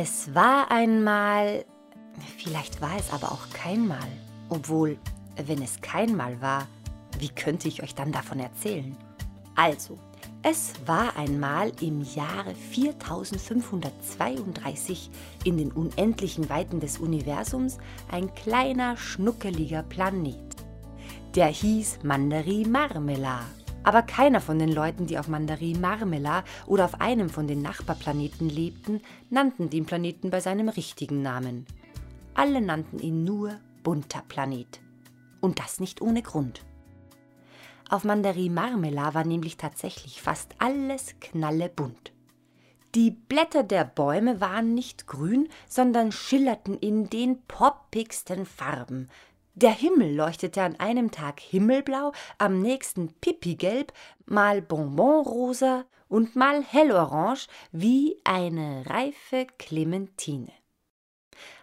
Es war einmal, vielleicht war es aber auch kein Mal. Obwohl, wenn es kein Mal war, wie könnte ich euch dann davon erzählen? Also, es war einmal im Jahre 4532 in den unendlichen Weiten des Universums ein kleiner, schnuckeliger Planet. Der hieß Mandari Marmela. Aber keiner von den Leuten, die auf Mandari Marmela oder auf einem von den Nachbarplaneten lebten, nannten den Planeten bei seinem richtigen Namen. Alle nannten ihn nur bunter Planet. Und das nicht ohne Grund. Auf Mandari Marmela war nämlich tatsächlich fast alles knallebunt. Die Blätter der Bäume waren nicht grün, sondern schillerten in den poppigsten Farben. Der Himmel leuchtete an einem Tag himmelblau, am nächsten pipigelb, mal bonbonrosa und mal hellorange wie eine reife Clementine.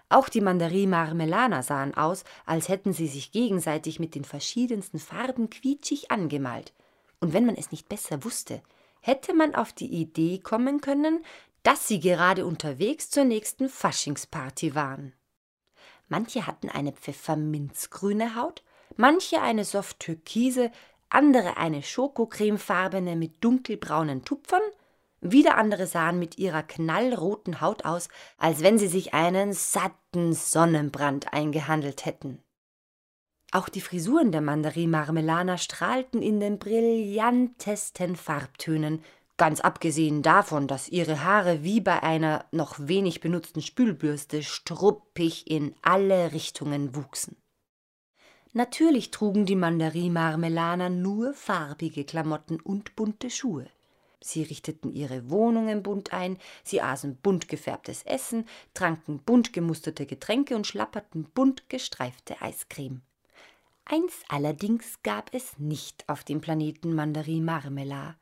Auch die Mandarin Marmelana sahen aus, als hätten sie sich gegenseitig mit den verschiedensten Farben quietschig angemalt. Und wenn man es nicht besser wusste, hätte man auf die Idee kommen können, dass sie gerade unterwegs zur nächsten Faschingsparty waren. Manche hatten eine pfefferminzgrüne Haut, manche eine soft türkise, andere eine schokocremefarbene mit dunkelbraunen Tupfern, wieder andere sahen mit ihrer knallroten Haut aus, als wenn sie sich einen satten Sonnenbrand eingehandelt hätten. Auch die Frisuren der Mandarin Marmelana strahlten in den brillantesten Farbtönen, ganz abgesehen davon, dass ihre Haare wie bei einer noch wenig benutzten Spülbürste struppig in alle Richtungen wuchsen. Natürlich trugen die Mandarin Marmelaner nur farbige Klamotten und bunte Schuhe. Sie richteten ihre Wohnungen bunt ein, sie aßen bunt gefärbtes Essen, tranken bunt gemusterte Getränke und schlapperten bunt gestreifte Eiscreme. Eins allerdings gab es nicht auf dem Planeten Mandarin Marmela.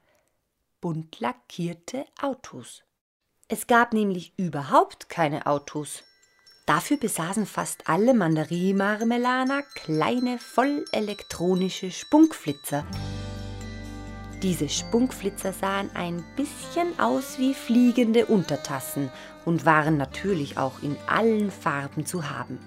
Bunt lackierte Autos. Es gab nämlich überhaupt keine Autos. Dafür besaßen fast alle Mandarin-Marmelaner kleine, vollelektronische Spunkflitzer, diese Spunkflitzer sahen ein bisschen aus wie fliegende Untertassen und waren natürlich auch in allen Farben zu haben.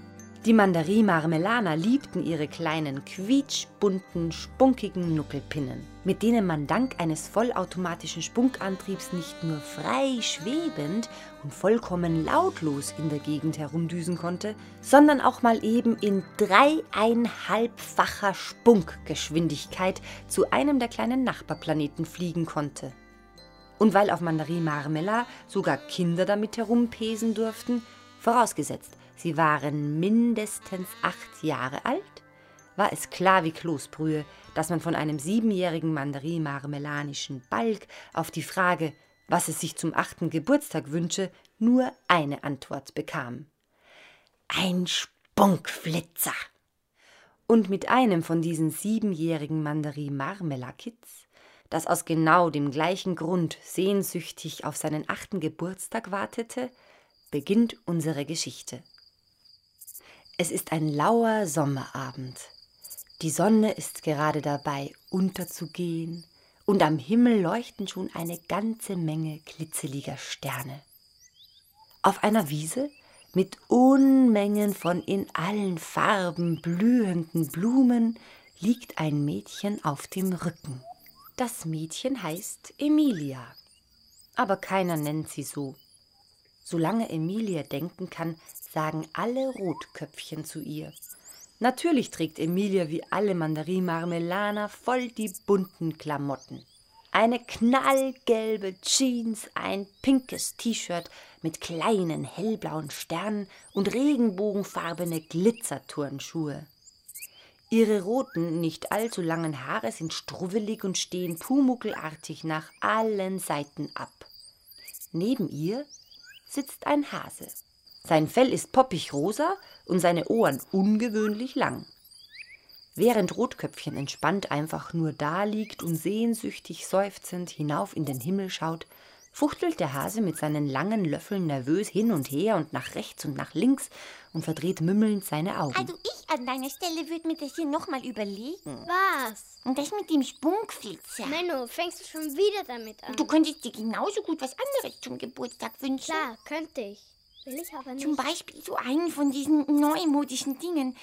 Die Mandarin-Marmelaner liebten ihre kleinen, quietschbunten, spunkigen Nuckelpinnen, mit denen man dank eines vollautomatischen Spunkantriebs nicht nur frei schwebend und vollkommen lautlos in der Gegend herumdüsen konnte, sondern auch mal eben in dreieinhalbfacher Spunkgeschwindigkeit zu einem der kleinen Nachbarplaneten fliegen konnte. Und weil auf Mandarin Marmela sogar Kinder damit herumpesen durften, vorausgesetzt, sie waren mindestens acht Jahre alt, war es klar wie Kloßbrühe, dass man von einem siebenjährigen Mandarin-marmelanischen Balk auf die Frage, was es sich zum achten Geburtstag wünsche, nur eine Antwort bekam. Ein Spunkflitzer! Und mit einem von diesen siebenjährigen Mandarin-Marmelakids, das aus genau dem gleichen Grund sehnsüchtig auf seinen achten Geburtstag wartete, beginnt unsere Geschichte. Es ist ein lauer Sommerabend. Die Sonne ist gerade dabei unterzugehen und am Himmel leuchten schon eine ganze Menge glitzeliger Sterne. Auf einer Wiese mit Unmengen von in allen Farben blühenden Blumen liegt ein Mädchen auf dem Rücken. Das Mädchen heißt Emilia, aber keiner nennt sie so. Solange Emilia denken kann, sagen alle Rotköpfchen zu ihr. Natürlich trägt Emilia wie alle Mandarin-Marmelaner voll die bunten Klamotten. Eine knallgelbe Jeans, ein pinkes T-Shirt mit kleinen hellblauen Sternen und regenbogenfarbene Glitzerturnschuhe. Ihre roten, nicht allzu langen Haare sind struwelig und stehen pumuckelartig nach allen Seiten ab. Neben ihr sitzt ein Hase. Sein Fell ist poppig rosa und seine Ohren ungewöhnlich lang. Während Rotköpfchen entspannt einfach nur da liegt und sehnsüchtig seufzend hinauf in den Himmel schaut, fuchtelt der Hase mit seinen langen Löffeln nervös hin und her und nach rechts und nach links und verdreht mümmelnd seine Augen. Also ich an deiner Stelle würde mir das hier nochmal überlegen. Was? Und das mit dem Spunkflitzer. Menno, fängst du schon wieder damit an? Du könntest dir genauso gut was anderes zum Geburtstag wünschen. Klar, könnte ich. Will ich aber nicht. Zum Beispiel so einen von diesen neumodischen Dingen.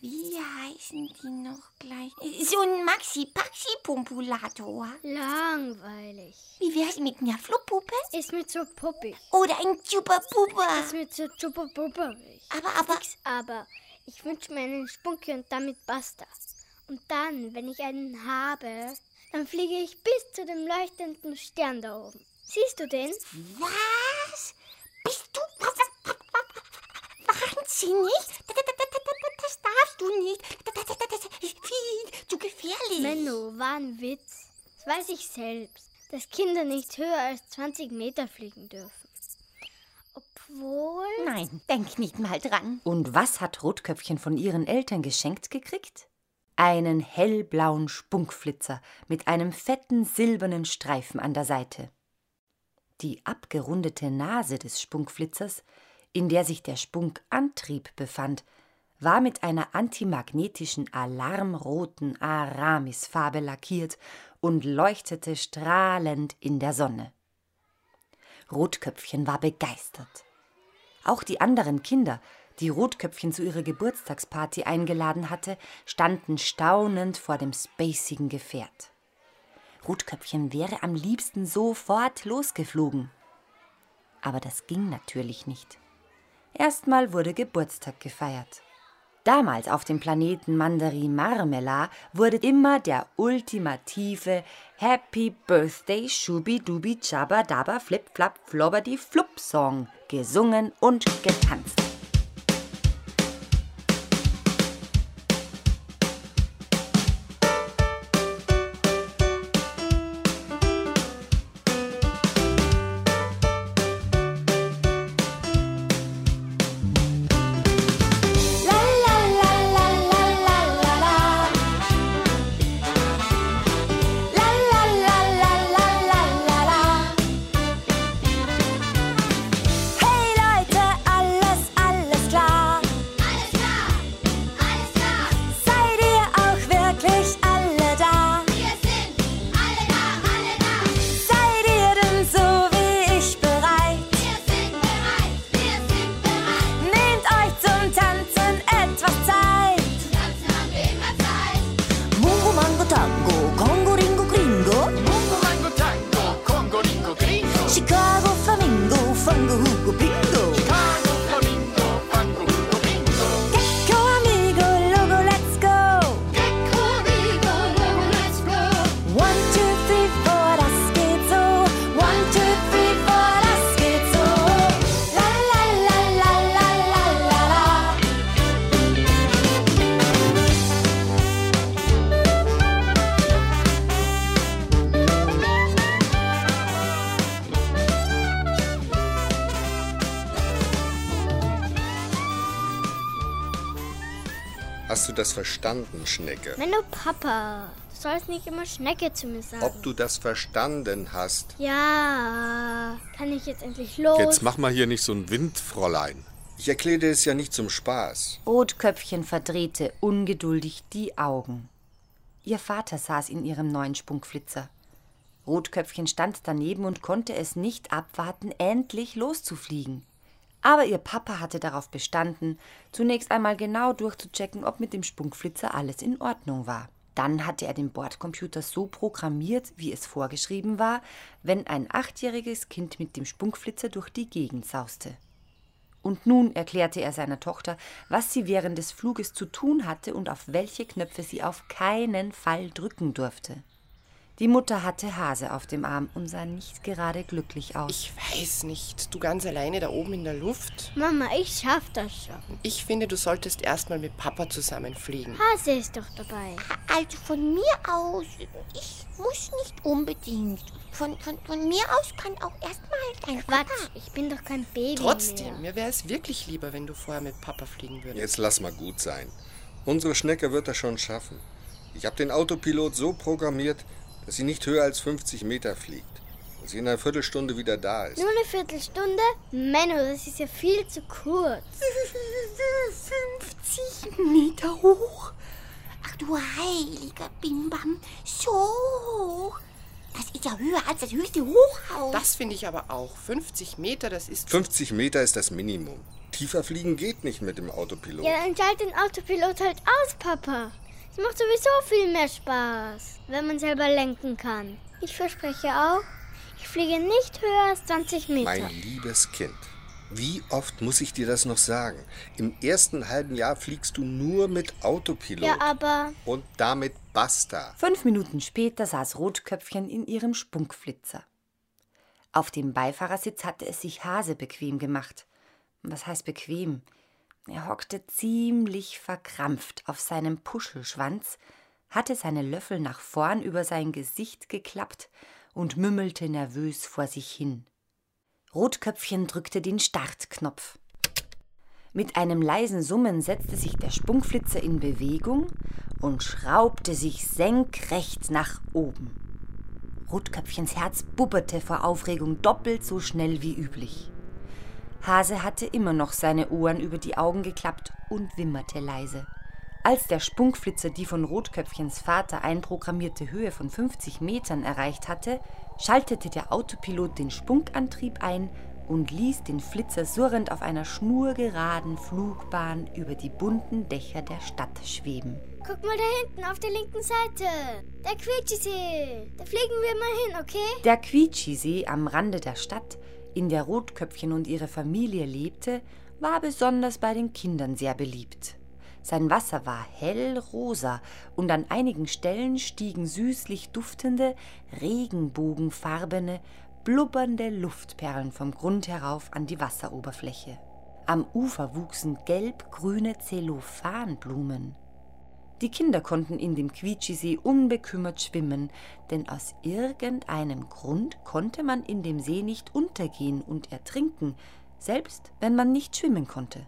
Wie heißen die noch gleich? So ein Maxi-Paxi-Pumpulator. Langweilig. Wie wär's mit einer Fluppuppe? Ist mir zu puppig. Oder ein Chupa-Pupa? Ist mir zu chupapupperig. Aber, aber, Nix aber. Ich wünsche mir einen Spunki und damit basta. Und dann, wenn ich einen habe, dann fliege ich bis zu dem leuchtenden Stern da oben. Siehst du den? was? Bist du wahnsinnig? Das darfst du nicht. Das ist viel zu gefährlich. Menno, war ein Witz. Das weiß ich selbst, dass Kinder nicht höher als 20 Meter fliegen dürfen. Obwohl. Nein, denk nicht mal dran. Und was hat Rotköpfchen von ihren Eltern geschenkt gekriegt? Einen hellblauen Spunkflitzer mit einem fetten silbernen Streifen an der Seite. Die abgerundete Nase des Spunkflitzers, in der sich der Spunkantrieb befand, war mit einer antimagnetischen alarmroten Aramisfarbe lackiert und leuchtete strahlend in der Sonne. Rotköpfchen war begeistert. Auch die anderen Kinder, die Rotköpfchen zu ihrer Geburtstagsparty eingeladen hatte, standen staunend vor dem spacigen Gefährt. Rotköpfchen wäre am liebsten sofort losgeflogen. Aber das ging natürlich nicht. Erstmal wurde Geburtstag gefeiert. Damals auf dem Planeten Mandari Marmela wurde immer der ultimative Happy Birthday Shubi Dubi Jabba Dabba Flip Flap Flobberdi Flup Song gesungen und getanzt. Das verstanden, Schnecke? Menno, Papa. Du sollst nicht immer Schnecke zu mir sagen. Ob du das verstanden hast? Ja, kann ich jetzt endlich los? Jetzt mach mal hier nicht so ein Windfräulein. Ich erkläre dir es ja nicht zum Spaß. Rotköpfchen verdrehte ungeduldig die Augen. Ihr Vater saß in ihrem neuen Spunkflitzer. Rotköpfchen stand daneben und konnte es nicht abwarten, endlich loszufliegen. Aber ihr Papa hatte darauf bestanden, zunächst einmal genau durchzuchecken, ob mit dem Spunkflitzer alles in Ordnung war. Dann hatte er den Bordcomputer so programmiert, wie es vorgeschrieben war, wenn ein achtjähriges Kind mit dem Spunkflitzer durch die Gegend sauste. Und nun erklärte er seiner Tochter, was sie während des Fluges zu tun hatte und auf welche Knöpfe sie auf keinen Fall drücken durfte. Die Mutter hatte Hase auf dem Arm und sah nicht gerade glücklich aus. Ich weiß nicht. Du ganz alleine da oben in der Luft? Mama, ich schaff das schon. Ich finde, du solltest erstmal mit Papa zusammenfliegen. Hase ist doch dabei. Also von mir aus, ich muss nicht unbedingt. Von, von, von mir aus kann auch erstmal dein Quatsch, Papa. ich bin doch kein Baby Trotzdem, mehr. mir wäre es wirklich lieber, wenn du vorher mit Papa fliegen würdest. Jetzt lass mal gut sein. Unsere Schnecke wird das schon schaffen. Ich habe den Autopilot so programmiert, dass sie nicht höher als 50 Meter fliegt. Dass sie in einer Viertelstunde wieder da ist. Nur eine Viertelstunde? Menno, das ist ja viel zu kurz. 50 Meter hoch. Ach du heiliger Bimbam, so hoch. Das ist ja höher als das höchste Hochhaus. Das finde ich aber auch. 50 Meter, das ist. 50 Meter ist das Minimum. Tiefer fliegen geht nicht mit dem Autopilot. Ja, dann schalt den Autopilot halt aus, Papa. Es macht sowieso viel mehr Spaß, wenn man selber lenken kann. Ich verspreche auch, ich fliege nicht höher als 20 Meter. Mein liebes Kind, wie oft muss ich dir das noch sagen? Im ersten halben Jahr fliegst du nur mit Autopilot. Ja, aber Und damit basta. Fünf Minuten später saß Rotköpfchen in ihrem Spunkflitzer. Auf dem Beifahrersitz hatte es sich Hase bequem gemacht. Was heißt bequem? Er hockte ziemlich verkrampft auf seinem Puschelschwanz, hatte seine Löffel nach vorn über sein Gesicht geklappt und mümmelte nervös vor sich hin. Rotköpfchen drückte den Startknopf. Mit einem leisen Summen setzte sich der Spunkflitzer in Bewegung und schraubte sich senkrecht nach oben. Rotköpfchens Herz bubberte vor Aufregung doppelt so schnell wie üblich. Hase hatte immer noch seine Ohren über die Augen geklappt und wimmerte leise. Als der Spunkflitzer die von Rotköpfchens Vater einprogrammierte Höhe von 50 Metern erreicht hatte, schaltete der Autopilot den Spunkantrieb ein und ließ den Flitzer surrend auf einer schnurgeraden Flugbahn über die bunten Dächer der Stadt schweben. guck mal da hinten auf der linken Seite. Der Quietschisee. Da fliegen wir mal hin, okay? Der Quietschisee am Rande der Stadt, in der Rotköpfchen und ihre Familie lebte, war besonders bei den Kindern sehr beliebt. Sein Wasser war hellrosa und an einigen Stellen stiegen süßlich duftende, regenbogenfarbene, blubbernde Luftperlen vom Grund herauf an die Wasseroberfläche. Am Ufer wuchsen gelb-grüne Zellophanblumen. Die Kinder konnten in dem Quietschisee unbekümmert schwimmen, denn aus irgendeinem Grund konnte man in dem See nicht untergehen und ertrinken, selbst wenn man nicht schwimmen konnte.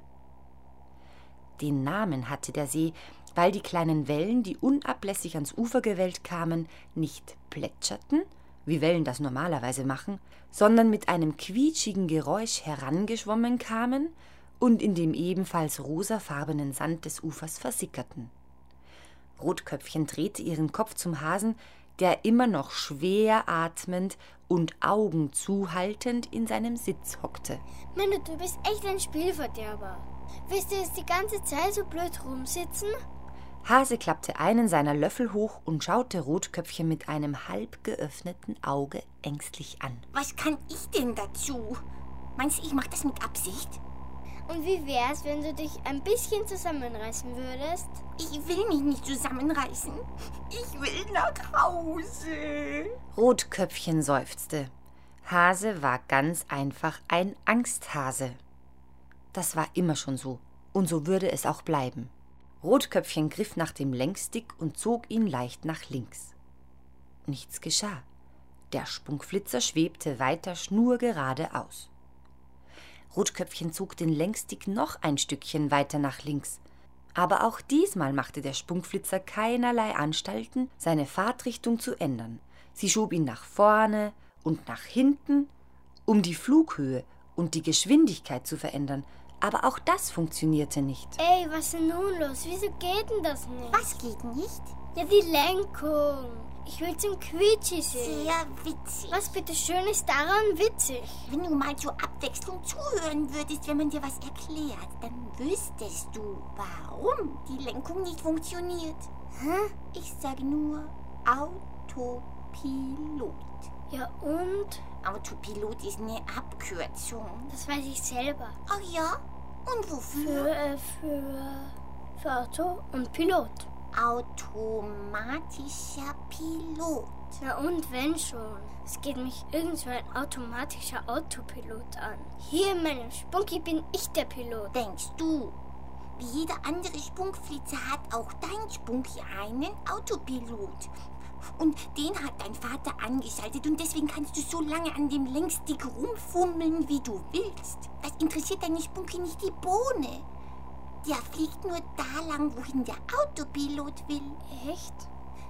Den Namen hatte der See, weil die kleinen Wellen, die unablässig ans Ufer gewellt kamen, nicht plätscherten, wie Wellen das normalerweise machen, sondern mit einem quietschigen Geräusch herangeschwommen kamen und in dem ebenfalls rosafarbenen Sand des Ufers versickerten. Rotköpfchen drehte ihren Kopf zum Hasen, der immer noch schwer atmend und Augen zuhaltend in seinem Sitz hockte. Menno, du bist echt ein Spielverderber. Willst du jetzt die ganze Zeit so blöd rumsitzen? Hase klappte einen seiner Löffel hoch und schaute Rotköpfchen mit einem halb geöffneten Auge ängstlich an. Was kann ich denn dazu? Meinst du, ich mache das mit Absicht? Und wie wär's, wenn du dich ein bisschen zusammenreißen würdest? Ich will mich nicht zusammenreißen. Ich will nach Hause. Rotköpfchen seufzte. Hase war ganz einfach ein Angsthase. Das war immer schon so, und so würde es auch bleiben. Rotköpfchen griff nach dem Lenkstick und zog ihn leicht nach links. Nichts geschah. Der Spunkflitzer schwebte weiter schnurgerade aus. Rotköpfchen zog den Lenkstick noch ein Stückchen weiter nach links. Aber auch diesmal machte der Spunkflitzer keinerlei Anstalten, seine Fahrtrichtung zu ändern. Sie schob ihn nach vorne und nach hinten, um die Flughöhe und die Geschwindigkeit zu verändern. Aber auch das funktionierte nicht. Ey, was ist denn nun los? Wieso geht denn das nicht? Was geht nicht? Ja, die Lenkung. Ich will zum Quietschisee. Sehr witzig. Was bitte schön ist daran witzig? Wenn du mal zur Abwechslung zuhören würdest, wenn man dir was erklärt, dann wüsstest du, warum die Lenkung nicht funktioniert. Hä? Ich sage nur Autopilot. Ja und? Autopilot ist eine Abkürzung. Das weiß ich selber. Ach ja? Und wofür? Für, äh, für, für Auto und Pilot. Automatischer Pilot. Na und wenn schon? Es geht mich irgend so ein automatischer Autopilot an. Hier in meinem Spunki bin ich der Pilot. Denkst du? Wie jeder andere Spunkflitzer hat auch dein Spunki einen Autopilot. Und den hat dein Vater angeschaltet und deswegen kannst du so lange an dem Lenkstick rumfummeln, wie du willst. Das interessiert deine Spunki nicht die Bohne. Der fliegt nur da lang, wohin der Autopilot will. Echt?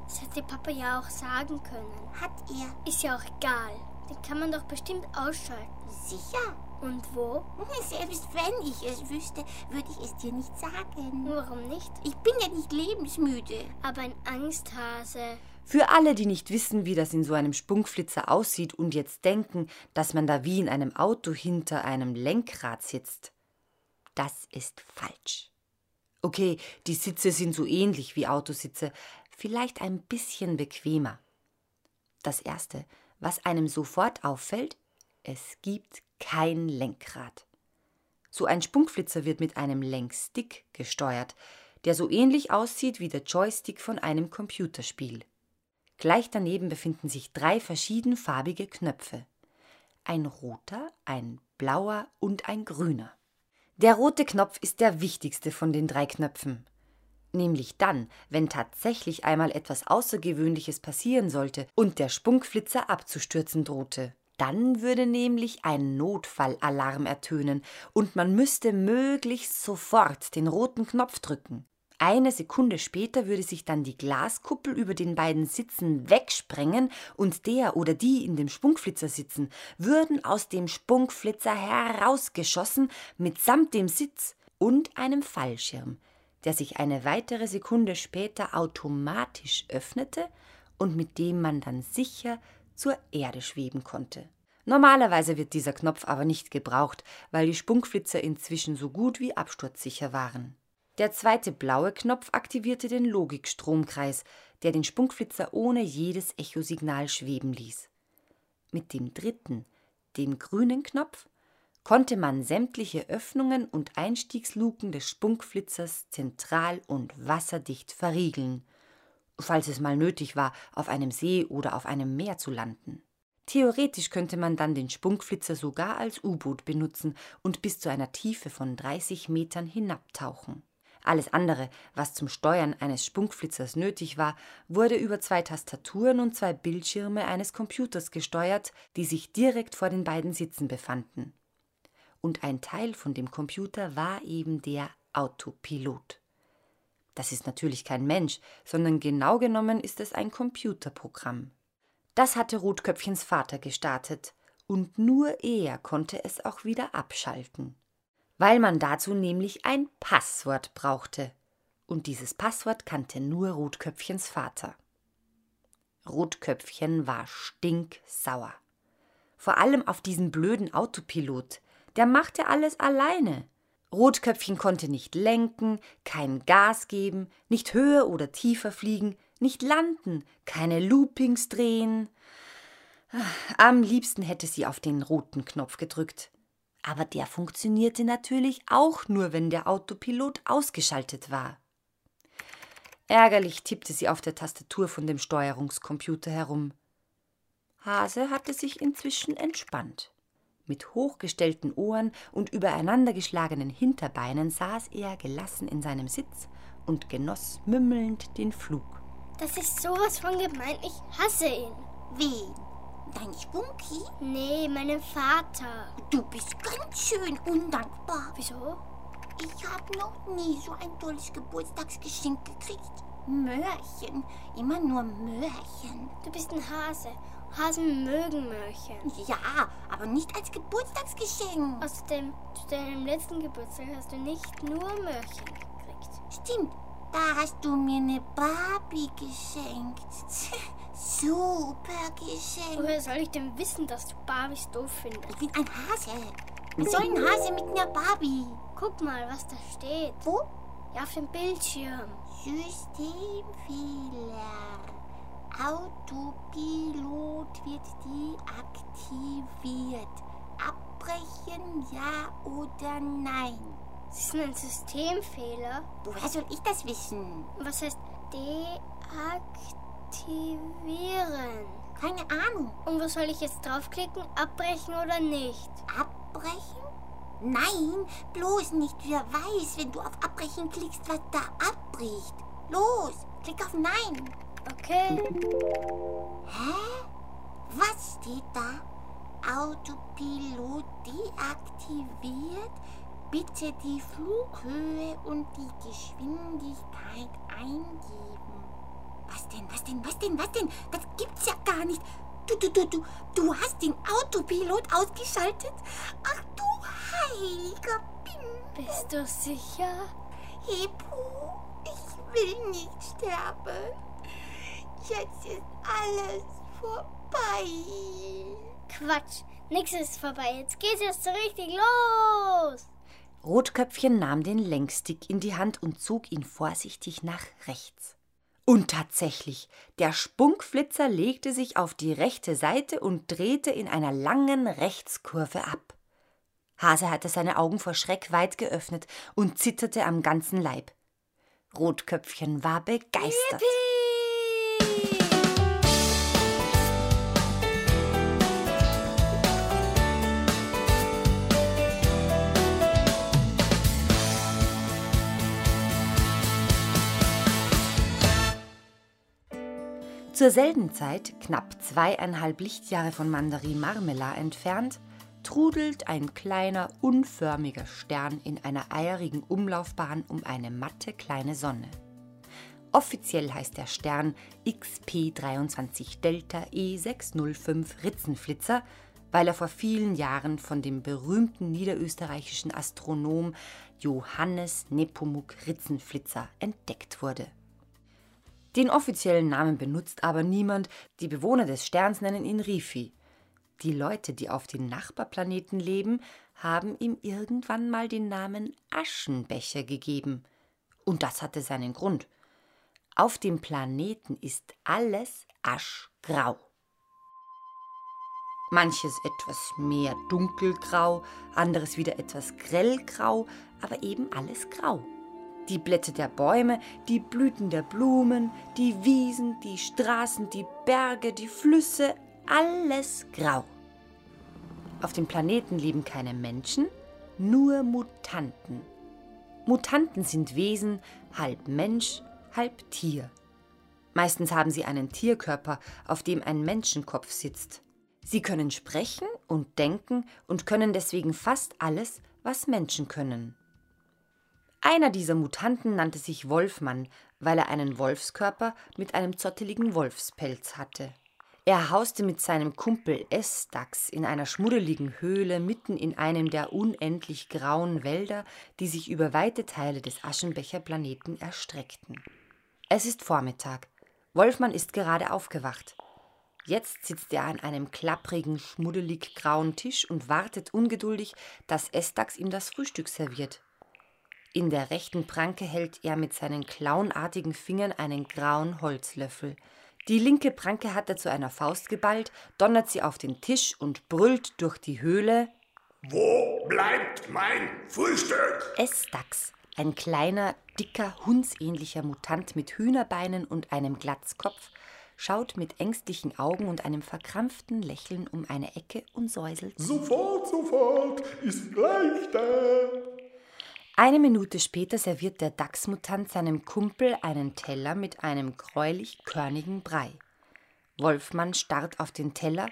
Das hätte Papa ja auch sagen können. Hat er. Ist ja auch egal. Den kann man doch bestimmt ausschalten. Sicher. Und wo? Selbst wenn ich es wüsste, würde ich es dir nicht sagen. Warum nicht? Ich bin ja nicht lebensmüde. Aber ein Angsthase. Für alle, die nicht wissen, wie das in so einem Spunkflitzer aussieht und jetzt denken, dass man da wie in einem Auto hinter einem Lenkrad sitzt, das ist falsch. Okay, die Sitze sind so ähnlich wie Autositze, vielleicht ein bisschen bequemer. Das Erste, was einem sofort auffällt, es gibt kein Lenkrad. So ein Spunkflitzer wird mit einem Lenkstick gesteuert, der so ähnlich aussieht wie der Joystick von einem Computerspiel. Gleich daneben befinden sich drei verschiedenfarbige Knöpfe. Ein roter, ein blauer und ein grüner. Der rote Knopf ist der wichtigste von den drei Knöpfen. Nämlich dann, wenn tatsächlich einmal etwas Außergewöhnliches passieren sollte und der Spunkflitzer abzustürzen drohte. Dann würde nämlich ein Notfallalarm ertönen und man müsste möglichst sofort den roten Knopf drücken. Eine Sekunde später würde sich dann die Glaskuppel über den beiden Sitzen wegsprengen und der oder die in dem Spunkflitzer sitzen, würden aus dem Spunkflitzer herausgeschossen mitsamt dem Sitz und einem Fallschirm, der sich eine weitere Sekunde später automatisch öffnete und mit dem man dann sicher zur Erde schweben konnte. Normalerweise wird dieser Knopf aber nicht gebraucht, weil die Spunkflitzer inzwischen so gut wie absturzsicher waren. Der zweite blaue Knopf aktivierte den Logikstromkreis, der den Spunkflitzer ohne jedes Echosignal schweben ließ. Mit dem dritten, dem grünen Knopf, konnte man sämtliche Öffnungen und Einstiegsluken des Spunkflitzers zentral und wasserdicht verriegeln, falls es mal nötig war, auf einem See oder auf einem Meer zu landen. Theoretisch könnte man dann den Spunkflitzer sogar als U-Boot benutzen und bis zu einer Tiefe von 30 Metern hinabtauchen. Alles andere, was zum Steuern eines Spunkflitzers nötig war, wurde über zwei Tastaturen und zwei Bildschirme eines Computers gesteuert, die sich direkt vor den beiden Sitzen befanden. Und ein Teil von dem Computer war eben der Autopilot. Das ist natürlich kein Mensch, sondern genau genommen ist es ein Computerprogramm. Das hatte Rotköpfchens Vater gestartet, und nur er konnte es auch wieder abschalten weil man dazu nämlich ein Passwort brauchte. Und dieses Passwort kannte nur Rotköpfchens Vater. Rotköpfchen war stinksauer. Vor allem auf diesen blöden Autopilot. Der machte alles alleine. Rotköpfchen konnte nicht lenken, kein Gas geben, nicht höher oder tiefer fliegen, nicht landen, keine Loopings drehen. Am liebsten hätte sie auf den roten Knopf gedrückt. Aber der funktionierte natürlich auch nur, wenn der Autopilot ausgeschaltet war. Ärgerlich tippte sie auf der Tastatur von dem Steuerungscomputer herum. Hase hatte sich inzwischen entspannt. Mit hochgestellten Ohren und übereinandergeschlagenen Hinterbeinen saß er gelassen in seinem Sitz und genoss mümmelnd den Flug. Das ist sowas von gemein. Ich hasse ihn. Wen? Dein Spunky? Nee, meinen Vater. Du bist ganz schön undankbar. Wieso? Ich habe noch nie so ein tolles Geburtstagsgeschenk gekriegt. Möhrchen. Immer nur Möhrchen. Du bist ein Hase. Hasen mögen Möhrchen. Ja, aber nicht als Geburtstagsgeschenk. Außerdem, zu deinem letzten Geburtstag hast du nicht nur Möhrchen gekriegt. Stimmt. Da hast du mir eine Barbie geschenkt. Super Geschenk. Woher soll ich denn wissen, dass du Barbies doof findest? Ich bin ein Hase. Wie soll ein Hase mit einer Barbie? Guck mal, was da steht. Wo? Ja, auf dem Bildschirm. Systemfehler. Autopilot wird deaktiviert. Abbrechen, ja oder nein? Das ist ein Systemfehler. Woher soll ich das wissen? Was heißt deaktivieren? Keine Ahnung. Und wo soll ich jetzt draufklicken? Abbrechen oder nicht? Abbrechen? Nein, bloß nicht. Wer weiß, wenn du auf Abbrechen klickst, was da abbricht. Los, klick auf Nein. Okay. Hä? Was steht da? Autopilot deaktiviert. Bitte die Flughöhe und die Geschwindigkeit eingeben. Was denn, was denn, was denn, was denn? Das gibt's ja gar nicht. Du, du, du, du, du hast den Autopilot ausgeschaltet? Ach du heiliger Bim. Bist du sicher? Hippo, ich will nicht sterben. Jetzt ist alles vorbei. Quatsch, nix ist vorbei. Jetzt geht's erst so richtig los. Rotköpfchen nahm den Lenkstick in die Hand und zog ihn vorsichtig nach rechts. Und tatsächlich, der Spunkflitzer legte sich auf die rechte Seite und drehte in einer langen Rechtskurve ab. Hase hatte seine Augen vor Schreck weit geöffnet und zitterte am ganzen Leib. Rotköpfchen war begeistert. Zur selben Zeit, knapp zweieinhalb Lichtjahre von Mandarin Marmela entfernt, trudelt ein kleiner, unförmiger Stern in einer eierigen Umlaufbahn um eine matte kleine Sonne. Offiziell heißt der Stern XP23 Delta E605 Ritzenflitzer, weil er vor vielen Jahren von dem berühmten niederösterreichischen Astronom Johannes Nepomuk Ritzenflitzer entdeckt wurde. Den offiziellen Namen benutzt aber niemand, die Bewohner des Sterns nennen ihn Rifi. Die Leute, die auf den Nachbarplaneten leben, haben ihm irgendwann mal den Namen Aschenbecher gegeben. Und das hatte seinen Grund. Auf dem Planeten ist alles aschgrau. Manches etwas mehr dunkelgrau, anderes wieder etwas grellgrau, aber eben alles grau. Die Blätter der Bäume, die Blüten der Blumen, die Wiesen, die Straßen, die Berge, die Flüsse, alles grau. Auf dem Planeten leben keine Menschen, nur Mutanten. Mutanten sind Wesen, halb Mensch, halb Tier. Meistens haben sie einen Tierkörper, auf dem ein Menschenkopf sitzt. Sie können sprechen und denken und können deswegen fast alles, was Menschen können. Einer dieser Mutanten nannte sich Wolfmann, weil er einen Wolfskörper mit einem zotteligen Wolfspelz hatte. Er hauste mit seinem Kumpel S-Dachs in einer schmuddeligen Höhle mitten in einem der unendlich grauen Wälder, die sich über weite Teile des Aschenbecher Planeten erstreckten. Es ist Vormittag. Wolfmann ist gerade aufgewacht. Jetzt sitzt er an einem klapprigen, schmuddelig grauen Tisch und wartet ungeduldig, dass S-Dachs ihm das Frühstück serviert. In der rechten Pranke hält er mit seinen klauenartigen Fingern einen grauen Holzlöffel. Die linke Pranke hat er zu einer Faust geballt, donnert sie auf den Tisch und brüllt durch die Höhle Wo bleibt mein Frühstück? S-Dachs, ein kleiner, dicker, hundsähnlicher Mutant mit Hühnerbeinen und einem Glatzkopf, schaut mit ängstlichen Augen und einem verkrampften Lächeln um eine Ecke und säuselt. Sofort, sofort, ist gleich da. Eine Minute später serviert der Dachsmutant seinem Kumpel einen Teller mit einem gräulich-körnigen Brei. Wolfmann starrt auf den Teller,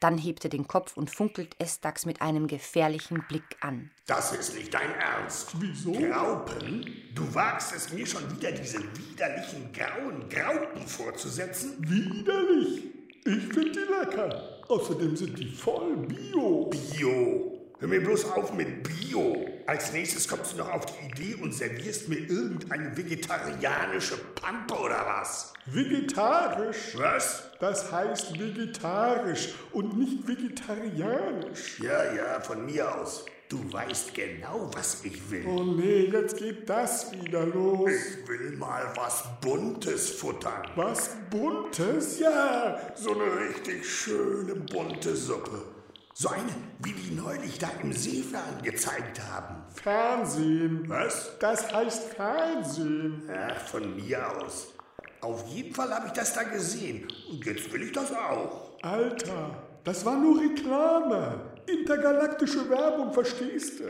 dann hebt er den Kopf und funkelt S-Dachs mit einem gefährlichen Blick an. Das ist nicht dein Ernst. Wieso? Graupen? Du wagst es mir schon wieder diese widerlichen grauen Graupen vorzusetzen? Widerlich. Ich finde die lecker. Außerdem sind die voll Bio. Bio. Hör mir bloß auf mit Bio. Als nächstes kommst du noch auf die Idee und servierst mir irgendeine vegetarische Pampe oder was? Vegetarisch. Was? Das heißt vegetarisch und nicht vegetarianisch. Ja, ja, von mir aus. Du weißt genau, was ich will. Oh nee, jetzt geht das wieder los. Ich will mal was Buntes futtern. Was Buntes? Ja. So eine richtig schöne bunte Suppe. So eine, wie die neulich da im Seefern gezeigt haben. Fernsehen. Was? Das heißt Fernsehen. Ach, von mir aus. Auf jeden Fall habe ich das da gesehen. Und jetzt will ich das auch. Alter, das war nur Reklame. Intergalaktische Werbung, verstehst du?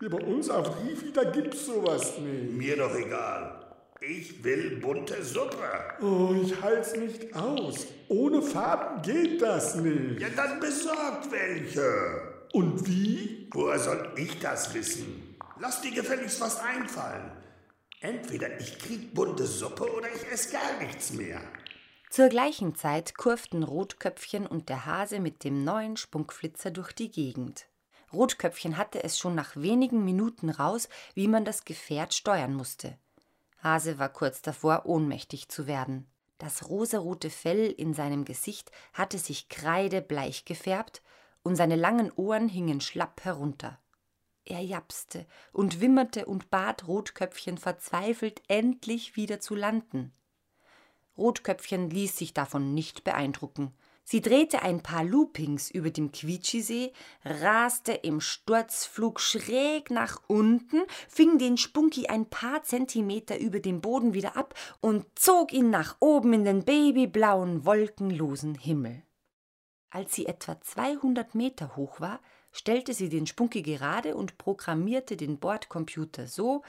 Hier bei uns auf Rifi, da gibt's sowas nicht. Mir doch egal. Ich will bunte Suppe. Oh, ich halt's nicht aus. Ohne Farben geht das nicht. Ja, dann besorgt welche. Und wie? Woher soll ich das wissen? Lass dir gefälligst was einfallen. Entweder ich krieg bunte Suppe oder ich esse gar nichts mehr. Zur gleichen Zeit kurften Rotköpfchen und der Hase mit dem neuen Spunkflitzer durch die Gegend. Rotköpfchen hatte es schon nach wenigen Minuten raus, wie man das Gefährt steuern musste. Hase war kurz davor, ohnmächtig zu werden. Das rosarote Fell in seinem Gesicht hatte sich kreidebleich gefärbt und seine langen Ohren hingen schlapp herunter. Er japste und wimmerte und bat Rotköpfchen verzweifelt, endlich wieder zu landen. Rotköpfchen ließ sich davon nicht beeindrucken. Sie drehte ein paar Loopings über dem Quietschisee, raste im Sturzflug schräg nach unten, fing den Spunki ein paar Zentimeter über dem Boden wieder ab und zog ihn nach oben in den babyblauen, wolkenlosen Himmel. Als sie etwa 200 Meter hoch war, stellte sie den Spunki gerade und programmierte den Bordcomputer so,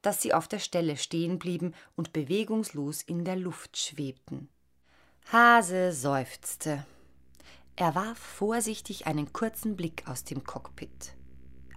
dass sie auf der Stelle stehen blieben und bewegungslos in der Luft schwebten. Hase seufzte. Er warf vorsichtig einen kurzen Blick aus dem Cockpit.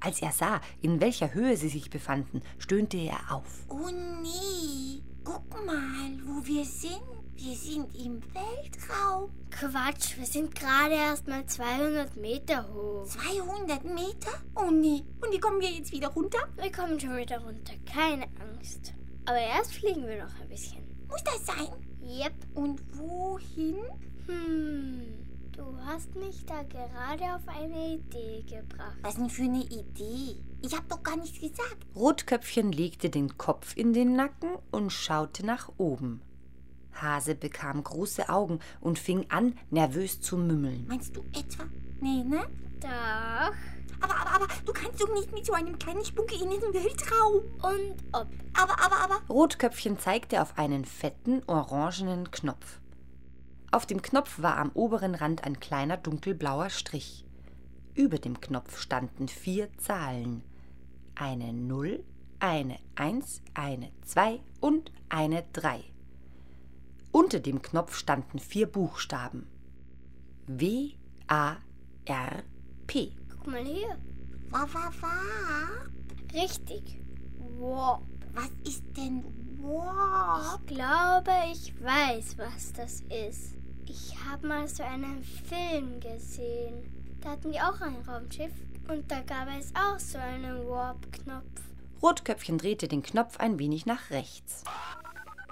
Als er sah, in welcher Höhe sie sich befanden, stöhnte er auf. Oh nee, guck mal, wo wir sind. Wir sind im Weltraum. Quatsch, wir sind gerade erst mal 200 Meter hoch. 200 Meter? Oh nee, und wie kommen wir jetzt wieder runter? Wir kommen schon wieder runter, keine Angst. Aber erst fliegen wir noch ein bisschen. Muss das sein? Yep. Und wohin? Hm, du hast mich da gerade auf eine Idee gebracht. Was denn für eine Idee? Ich hab doch gar nichts gesagt. Rotköpfchen legte den Kopf in den Nacken und schaute nach oben. Hase bekam große Augen und fing an, nervös zu mümmeln. Meinst du etwa? Nee, ne? Doch. Aber, aber, aber, du kannst doch nicht mit so einem kleinen Spunke in den Weltraum. Und ob. Aber, aber, aber. Rotköpfchen zeigte auf einen fetten, orangenen Knopf. Auf dem Knopf war am oberen Rand ein kleiner dunkelblauer Strich. Über dem Knopf standen vier Zahlen. Eine Null, eine Eins, eine Zwei und eine Drei. Unter dem Knopf standen vier Buchstaben. W, A, R, P. Guck mal hier. Wa, wa, wa. Richtig. Wow. Was ist denn Warp? Ich glaube, ich weiß, was das ist. Ich habe mal so einen Film gesehen. Da hatten die auch ein Raumschiff und da gab es auch so einen Warp-Knopf. Rotköpfchen drehte den Knopf ein wenig nach rechts.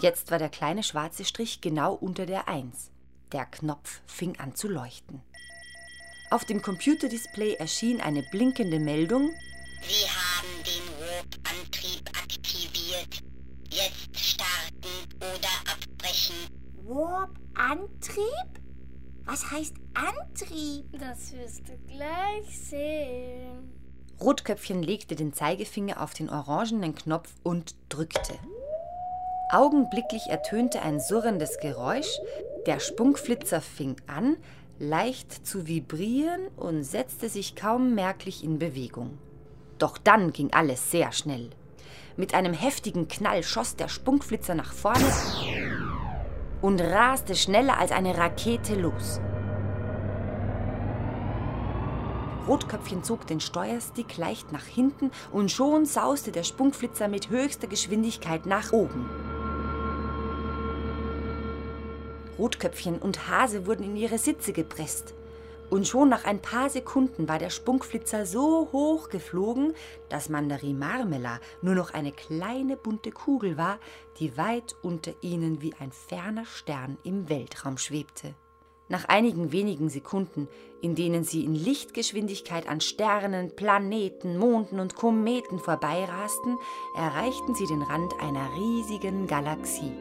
Jetzt war der kleine schwarze Strich genau unter der Eins. Der Knopf fing an zu leuchten. Auf dem Computerdisplay erschien eine blinkende Meldung. Sie haben den Warp-Antrieb aktiviert. Jetzt starten oder abbrechen. Warp-Antrieb? Was heißt Antrieb? Das wirst du gleich sehen. Rotköpfchen legte den Zeigefinger auf den orangenen Knopf und drückte. Augenblicklich ertönte ein surrendes Geräusch, der Spunkflitzer fing an, leicht zu vibrieren und setzte sich kaum merklich in Bewegung. Doch dann ging alles sehr schnell. Mit einem heftigen Knall schoss der Spunkflitzer nach vorne und raste schneller als eine Rakete los. Rotköpfchen zog den Steuerstick leicht nach hinten und schon sauste der Spunkflitzer mit höchster Geschwindigkeit nach oben. Rotköpfchen und Hase wurden in ihre Sitze gepresst. Und schon nach ein paar Sekunden war der Spunkflitzer so hoch geflogen, dass Mandarin Marmela nur noch eine kleine bunte Kugel war, die weit unter ihnen wie ein ferner Stern im Weltraum schwebte. Nach einigen wenigen Sekunden, in denen sie in Lichtgeschwindigkeit an Sternen, Planeten, Monden und Kometen vorbeirasten, erreichten sie den Rand einer riesigen Galaxie.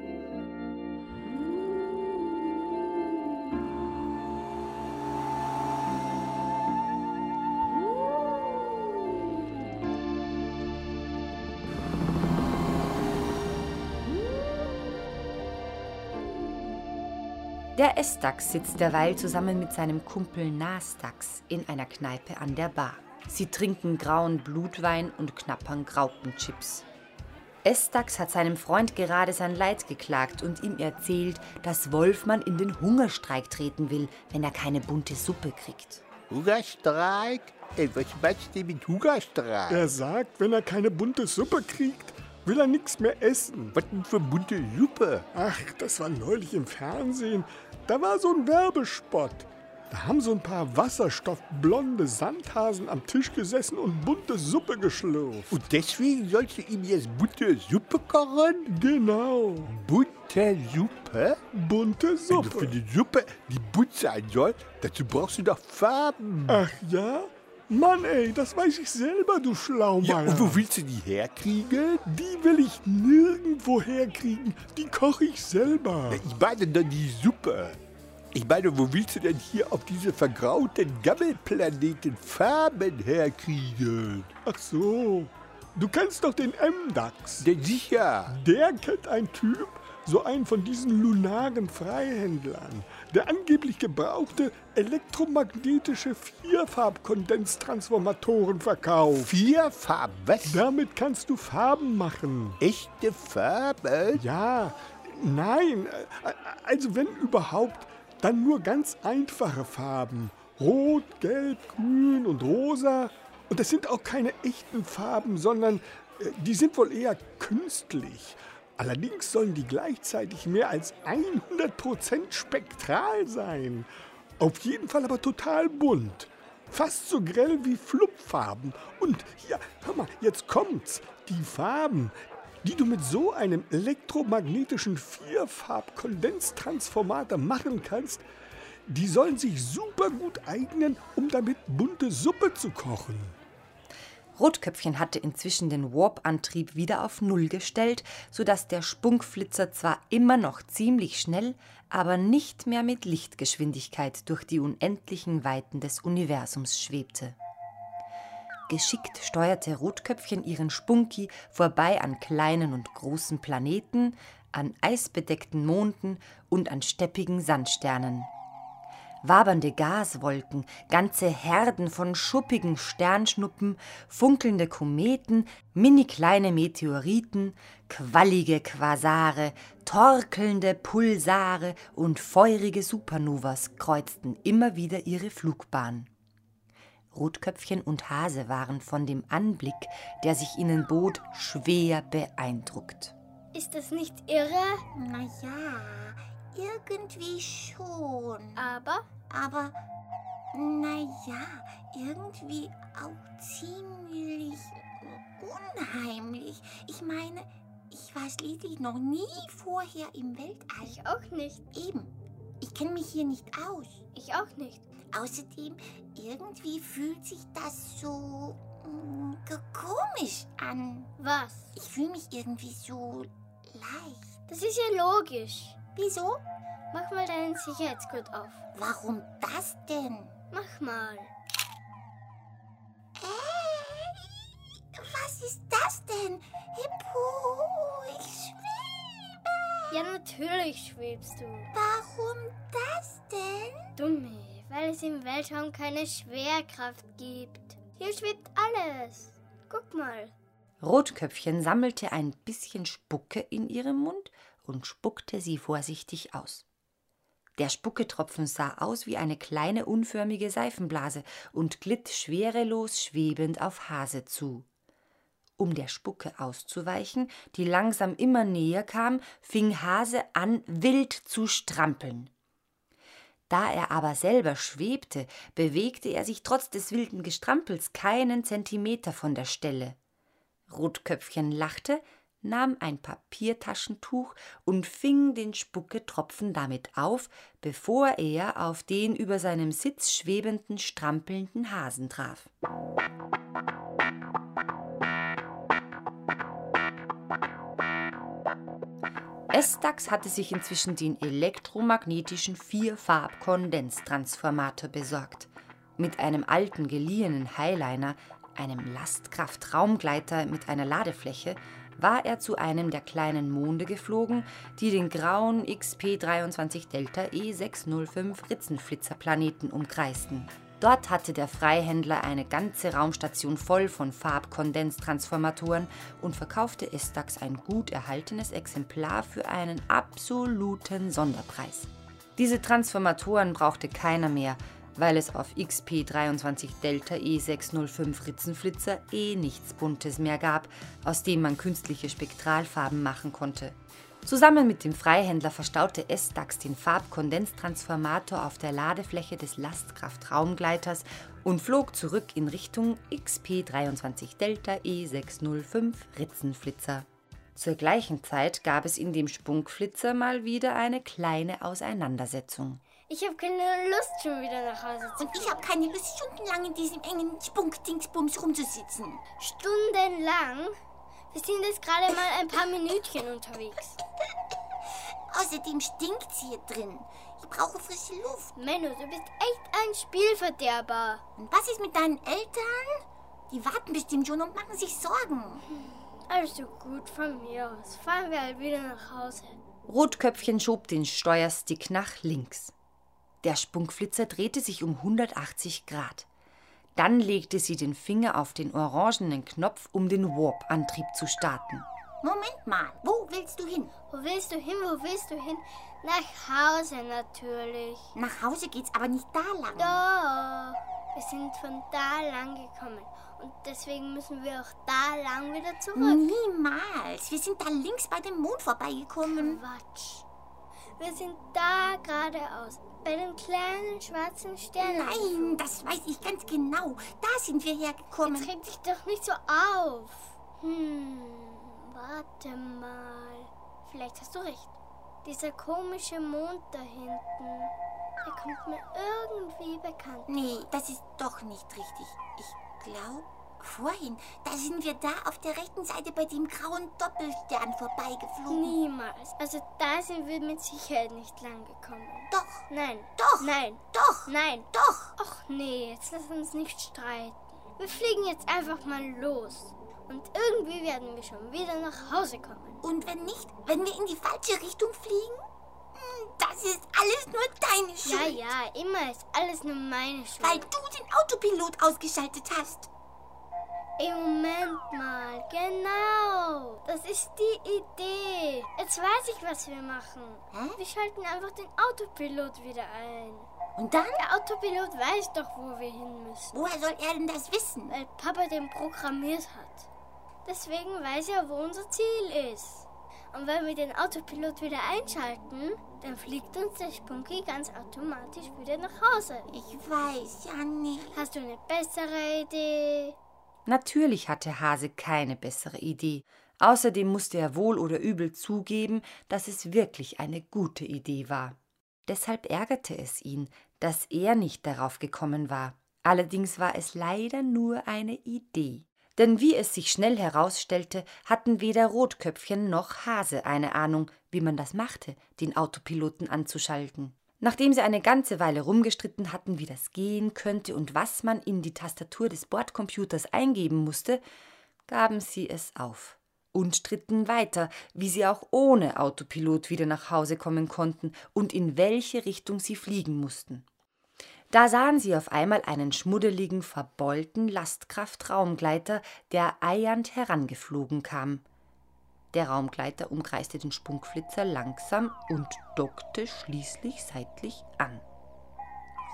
Der Estax sitzt derweil zusammen mit seinem Kumpel Nastax in einer Kneipe an der Bar. Sie trinken grauen Blutwein und knappern Graupenchips. Estax hat seinem Freund gerade sein Leid geklagt und ihm erzählt, dass Wolfmann in den Hungerstreik treten will, wenn er keine bunte Suppe kriegt. Hungerstreik? Ey, was meinst du mit Hungerstreik? Er sagt, wenn er keine bunte Suppe kriegt, will er nichts mehr essen. Was denn für bunte Suppe? Ach, das war neulich im Fernsehen. Da war so ein Werbespot. Da haben so ein paar wasserstoffblonde Sandhasen am Tisch gesessen und bunte Suppe geschlürft. Und deswegen sollst du ihm jetzt bunte Suppe kochen? Genau, Bunte Suppe? bunte Also für Suppe. die Suppe, die bunt sein soll, dazu brauchst du doch Farben. Ach ja? Mann, ey, das weiß ich selber, du Ja, Schlaumeier. und wo willst du die herkriegen? Die will ich nirgendwo herkriegen. Die koche ich selber. Ja, ich meine dann die Suppe. Ich meine, wo willst du denn hier auf diese vergrauten Gammelplaneten Farben herkriegen? Ach so. Du kennst doch den M-Dax. Denn sicher. Der kennt ein Typ, so einen von diesen lunaren Freihändlern, der angeblich gebrauchte elektromagnetische Vierfarbkondenztransformatoren verkauft. Vier Farben, was? Damit kannst du Farben machen. Echte Farben? Ja, nein, äh, also wenn überhaupt, dann nur ganz einfache Farben. Rot, Gelb, Grün und Rosa. Und das sind auch keine echten Farben, sondern äh, die sind wohl eher künstlich. Allerdings sollen die gleichzeitig mehr als 100% spektral sein. Auf jeden Fall aber total bunt. Fast so grell wie Flupfarben. Und hier, hör mal, jetzt kommt's. Die Farben, die du mit so einem elektromagnetischen Vierfarbkondenztransformator machen kannst, die sollen sich super gut eignen, um damit bunte Suppe zu kochen. Rotköpfchen hatte inzwischen den Warp-Antrieb wieder auf Null gestellt, sodass der Spunkflitzer zwar immer noch ziemlich schnell, aber nicht mehr mit Lichtgeschwindigkeit durch die unendlichen Weiten des Universums schwebte. Geschickt steuerte Rotköpfchen ihren Spunki vorbei an kleinen und großen Planeten, an eisbedeckten Monden und an steppigen Sandsternen. Wabernde Gaswolken, ganze Herden von schuppigen Sternschnuppen, funkelnde Kometen, mini-kleine Meteoriten, quallige Quasare, torkelnde Pulsare und feurige Supernovas kreuzten immer wieder ihre Flugbahn. Rotköpfchen und Hase waren von dem Anblick, der sich ihnen bot, schwer beeindruckt. Ist das nicht irre? Naja, irgendwie schon. Aber Aber, naja, irgendwie auch ziemlich unheimlich. Ich meine, ich war schließlich noch nie vorher im Weltall. ich auch nicht. Eben. Ich kenne mich hier nicht aus. Ich auch nicht. Außerdem, irgendwie fühlt sich das so mm, ge- komisch an. Was? Ich fühle mich irgendwie so leicht. Das ist ja logisch. Wieso? Mach mal deinen Sicherheitsgurt auf. Warum das denn? Mach mal. Äh, was ist das denn? Hippo, ich schwebe. Ja, natürlich schwebst du. Warum das denn? Dumme, weil es im Weltraum keine Schwerkraft gibt. Hier schwebt alles. Guck mal. Rotköpfchen sammelte ein bisschen Spucke in ihrem Mund und spuckte sie vorsichtig aus. Der Spucketropfen sah aus wie eine kleine unförmige Seifenblase und glitt schwerelos schwebend auf Hase zu. Um der Spucke auszuweichen, die langsam immer näher kam, fing Hase an, wild zu strampeln. Da er aber selber schwebte, bewegte er sich trotz des wilden Gestrampels keinen Zentimeter von der Stelle. Rotköpfchen lachte, nahm ein Papiertaschentuch und fing den Spucketropfen damit auf, bevor er auf den über seinem Sitz schwebenden, strampelnden Hasen traf. Estax hatte sich inzwischen den elektromagnetischen Vierfarb-Kondenztransformator besorgt. Mit einem alten geliehenen Highliner, einem Lastkraft-Raumgleiter mit einer Ladefläche, war er zu einem der kleinen Monde geflogen, die den grauen XP-23 Delta E605 Ritzenflitzerplaneten umkreisten. Dort hatte der Freihändler eine ganze Raumstation voll von Farbkondenztransformatoren und verkaufte Estax ein gut erhaltenes Exemplar für einen absoluten Sonderpreis. Diese Transformatoren brauchte keiner mehr, weil es auf XP23 Delta E605 Ritzenflitzer eh nichts Buntes mehr gab, aus dem man künstliche Spektralfarben machen konnte. Zusammen mit dem Freihändler verstaute S-Dax den Farbkondenstransformator auf der Ladefläche des Lastkraftraumgleiters und flog zurück in Richtung XP23 Delta E605 Ritzenflitzer. Zur gleichen Zeit gab es in dem Spunkflitzer mal wieder eine kleine Auseinandersetzung. Ich habe keine Lust, schon wieder nach Hause zu Und ich habe keine Lust, stundenlang in diesem engen Spunk-Dingsbums rumzusitzen. Stundenlang? Wir sind jetzt gerade mal ein paar Minütchen unterwegs. Außerdem stinkt's hier drin. Ich brauche frische Luft. Menno, du bist echt ein Spielverderber. Und was ist mit deinen Eltern? Die warten bestimmt schon und machen sich Sorgen. Also gut, von mir aus. Fahren wir halt wieder nach Hause. Rotköpfchen schob den Steuerstick nach links. Der Spunkflitzer drehte sich um 180 Grad. Dann legte sie den Finger auf den orangenen Knopf, um den Warp-Antrieb zu starten. Moment mal, wo willst du hin? Wo willst du hin? Wo willst du hin? Nach Hause natürlich. Nach Hause geht's aber nicht da lang. Doch. Wir sind von da lang gekommen. Und deswegen müssen wir auch da lang wieder zurück. Niemals. Wir sind da links bei dem Mond vorbeigekommen. Quatsch. Wir sind da geradeaus. Bei dem kleinen schwarzen Stern. Nein, das weiß ich ganz genau. Da sind wir hergekommen. Jetzt reg dich doch nicht so auf. Hm, warte mal. Vielleicht hast du recht. Dieser komische Mond da hinten, der kommt mir irgendwie bekannt. Nee, das ist doch nicht richtig. Ich glaube, vorhin, da sind wir da auf der rechten Seite bei dem grauen Doppelstern vorbeigeflogen. Niemals. Also da sind wir mit Sicherheit nicht lang gekommen. Doch, Nein. Doch. Nein. doch, Nein. doch. Ach nee, jetzt lass uns nicht streiten. Wir fliegen jetzt einfach mal los. Und irgendwie werden wir schon wieder nach Hause kommen. Und wenn nicht, wenn wir in die falsche Richtung fliegen? Hm, Das ist alles nur deine Ja, Schuld. ja, immer ist alles nur meine Schuld. Weil du den Autopilot ausgeschaltet hast. Ey, Moment mal, genau. Das ist die Idee. Jetzt weiß ich, was wir machen. Hä? Wir schalten einfach den Autopilot wieder ein. Und dann? Der Autopilot weiß doch, wo wir hin müssen, Woher soll er denn das wissen? weil Papa den programmiert hat. Deswegen weiß er, wo unser Ziel ist. Und wenn wir den Autopilot wieder einschalten, dann fliegt uns der Spunky ganz automatisch wieder nach Hause. Ich weiß ja nicht. Hast du eine bessere Idee? Natürlich hatte Hase keine bessere Idee. Außerdem musste er wohl oder übel zugeben, dass es wirklich eine gute Idee war. Deshalb ärgerte es ihn, dass er nicht darauf gekommen war. Allerdings war es leider nur eine Idee. Denn wie es sich schnell herausstellte, hatten weder Rotköpfchen noch Hase eine Ahnung, wie man das machte, den Autopiloten anzuschalten. Nachdem sie eine ganze Weile rumgestritten hatten, wie das gehen könnte und was man in die Tastatur des Bordcomputers eingeben musste, gaben sie es auf und stritten weiter, wie sie auch ohne Autopilot wieder nach Hause kommen konnten und in welche Richtung sie fliegen mussten. Da sahen sie auf einmal einen schmuddeligen, verbeulten Lastkraft-Raumgleiter, der eiernd herangeflogen kam. Der Raumgleiter umkreiste den Spunkflitzer langsam und dockte schließlich seitlich an.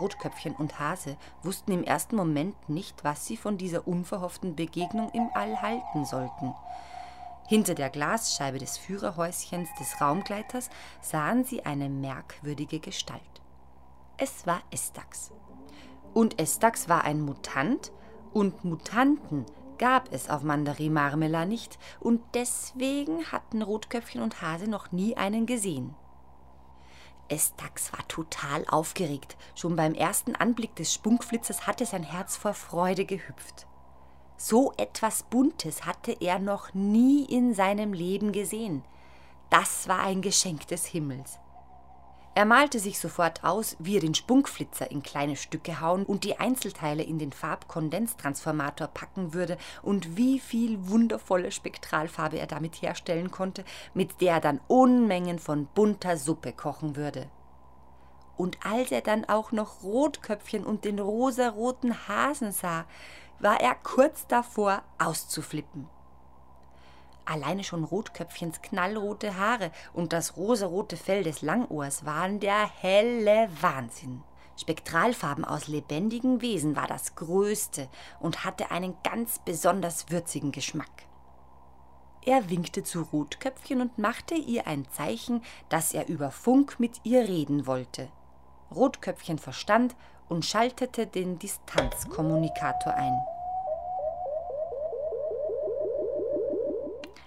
Rotköpfchen und Hase wussten im ersten Moment nicht, was sie von dieser unverhofften Begegnung im All halten sollten. Hinter der Glasscheibe des Führerhäuschens des Raumgleiters sahen sie eine merkwürdige Gestalt. Es war Estax. Und Estax war ein Mutant und Mutanten gab es auf Mandari Marmela nicht und deswegen hatten Rotköpfchen und Hase noch nie einen gesehen. Estax war total aufgeregt. Schon beim ersten Anblick des Spunkflitzers hatte sein Herz vor Freude gehüpft. So etwas Buntes hatte er noch nie in seinem Leben gesehen. Das war ein Geschenk des Himmels. Er malte sich sofort aus, wie er den Spunkflitzer in kleine Stücke hauen und die Einzelteile in den Farbkondenstransformator packen würde und wie viel wundervolle Spektralfarbe er damit herstellen konnte, mit der er dann Unmengen von bunter Suppe kochen würde. Und als er dann auch noch Rotköpfchen und den rosaroten Hasen sah, war er kurz davor auszuflippen. Alleine schon Rotköpfchens knallrote Haare und das rosarote Fell des Langohrs waren der helle Wahnsinn. Spektralfarben aus lebendigen Wesen war das Größte und hatte einen ganz besonders würzigen Geschmack. Er winkte zu Rotköpfchen und machte ihr ein Zeichen, dass er über Funk mit ihr reden wollte. Rotköpfchen verstand und schaltete den Distanzkommunikator ein.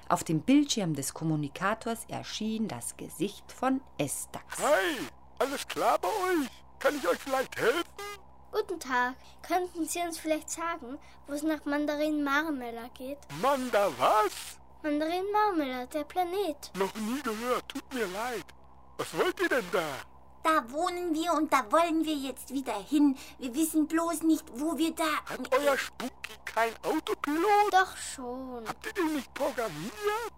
Auf dem Bildschirm des Kommunikators erschien das Gesicht von Estax. Hi, alles klar bei euch? Kann ich euch vielleicht helfen? Guten Tag. Könnten Sie uns vielleicht sagen, wo es nach Mandarin Marmela geht? Manda was? Mandarin Marmela, der Planet. Noch nie gehört, tut mir leid. Was wollt ihr denn da? Da wohnen wir und da wollen wir jetzt wieder hin. Wir wissen bloß nicht, wo wir da. Hat euer Spooky kein Autopilot? Doch schon. Habt ihr den nicht programmiert?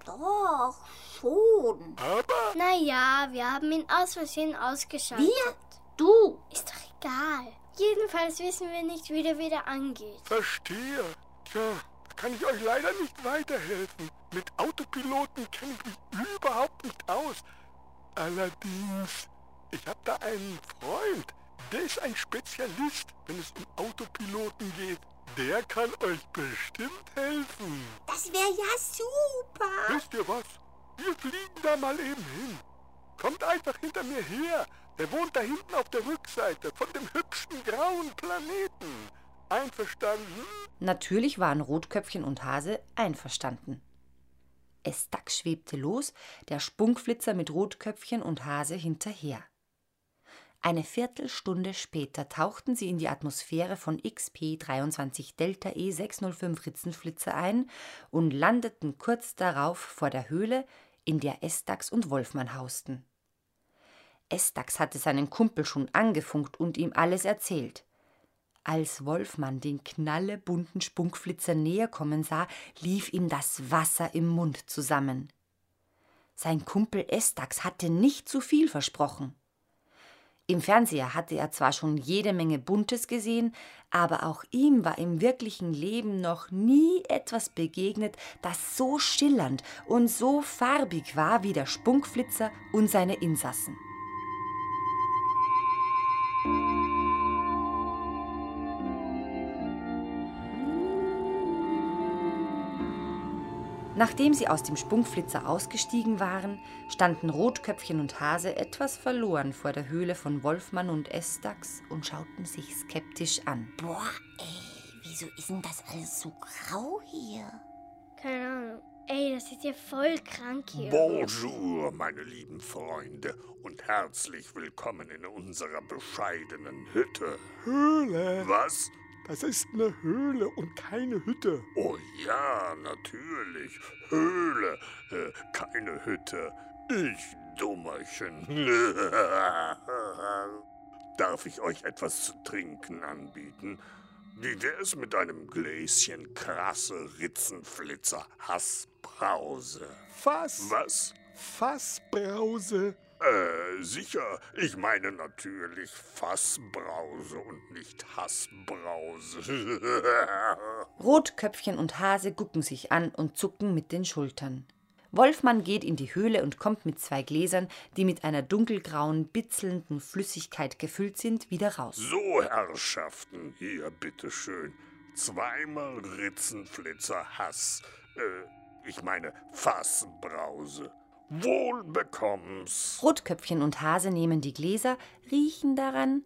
Doch, schon. Aber Naja, wir haben ihn aus Versehen ausgeschaltet. Wir? Du. Ist doch egal. Jedenfalls wissen wir nicht, wie der wieder angeht. verstehe. Tja, da kann ich euch leider nicht weiterhelfen. Mit Autopiloten kenne ich mich überhaupt nicht aus. Allerdings, ich habe da einen Freund, der ist ein Spezialist, wenn es um Autopiloten geht. Der kann euch bestimmt helfen. Das wäre ja super. Wisst ihr was? Wir fliegen da mal eben hin. Kommt einfach hinter mir her. Der wohnt da hinten auf der Rückseite von dem hübschen grauen Planeten. Einverstanden? Natürlich waren Rotköpfchen und Hase einverstanden. Estax schwebte los, der Spunkflitzer mit Rotköpfchen und Hase hinterher. Eine Viertelstunde später tauchten sie in die Atmosphäre von XP 23 Delta E 605 Ritzenflitzer ein und landeten kurz darauf vor der Höhle, in der Estax und Wolfmann hausten. Estax hatte seinen Kumpel schon angefunkt und ihm alles erzählt. Als Wolfmann den knallebunten Spunkflitzer näher kommen sah, lief ihm das Wasser im Mund zusammen. Sein Kumpel Estax hatte nicht zu viel versprochen. Im Fernseher hatte er zwar schon jede Menge Buntes gesehen, aber auch ihm war im wirklichen Leben noch nie etwas begegnet, das so schillernd und so farbig war wie der Spunkflitzer und seine Insassen. Nachdem sie aus dem Spunkflitzer ausgestiegen waren, standen Rotköpfchen und Hase etwas verloren vor der Höhle von Wolfmann und Estax und schauten sich skeptisch an. Boah, ey, wieso ist denn das alles so grau hier? Keine Ahnung. Ey, das ist ja voll krank hier. Bonjour, meine lieben Freunde, und herzlich willkommen in unserer bescheidenen Hütte. Höhle. Was? Das ist eine Höhle und keine Hütte. Oh ja, natürlich. Höhle, äh, keine Hütte. Ich Dummerchen. Darf ich euch etwas zu trinken anbieten? Wie wär's mit einem Gläschen krasse Ritzenflitzer Hassbrause? Fass. Was? Fassbrause. Äh, sicher. Ich meine natürlich Fassbrause und nicht Hassbrause. Rotköpfchen und Hase gucken sich an und zucken mit den Schultern. Wolfmann geht in die Höhle und kommt mit zwei Gläsern, die mit einer dunkelgrauen, bitzelnden Flüssigkeit gefüllt sind, wieder raus. so, Herrschaften, hier, bitteschön. Zweimal Ritzenflitzer Hass. Äh, ich meine Fassbrause. Wohl bekomm's. Rotköpfchen und Hase nehmen die Gläser, riechen daran,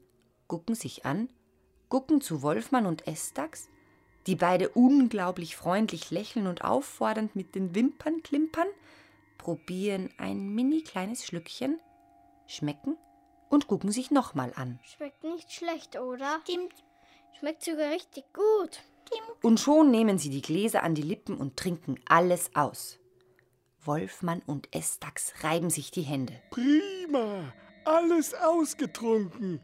gucken sich an, gucken zu Wolfmann und Estax, die beide unglaublich freundlich lächeln und auffordernd mit den Wimpern klimpern, probieren ein mini kleines Schlückchen, schmecken und gucken sich nochmal an. Schmeckt nicht schlecht, oder? Stimmt. Schmeckt sogar richtig gut. Und schon nehmen sie die Gläser an die Lippen und trinken alles aus. Wolfmann und Estax reiben sich die Hände. Prima. Alles ausgetrunken.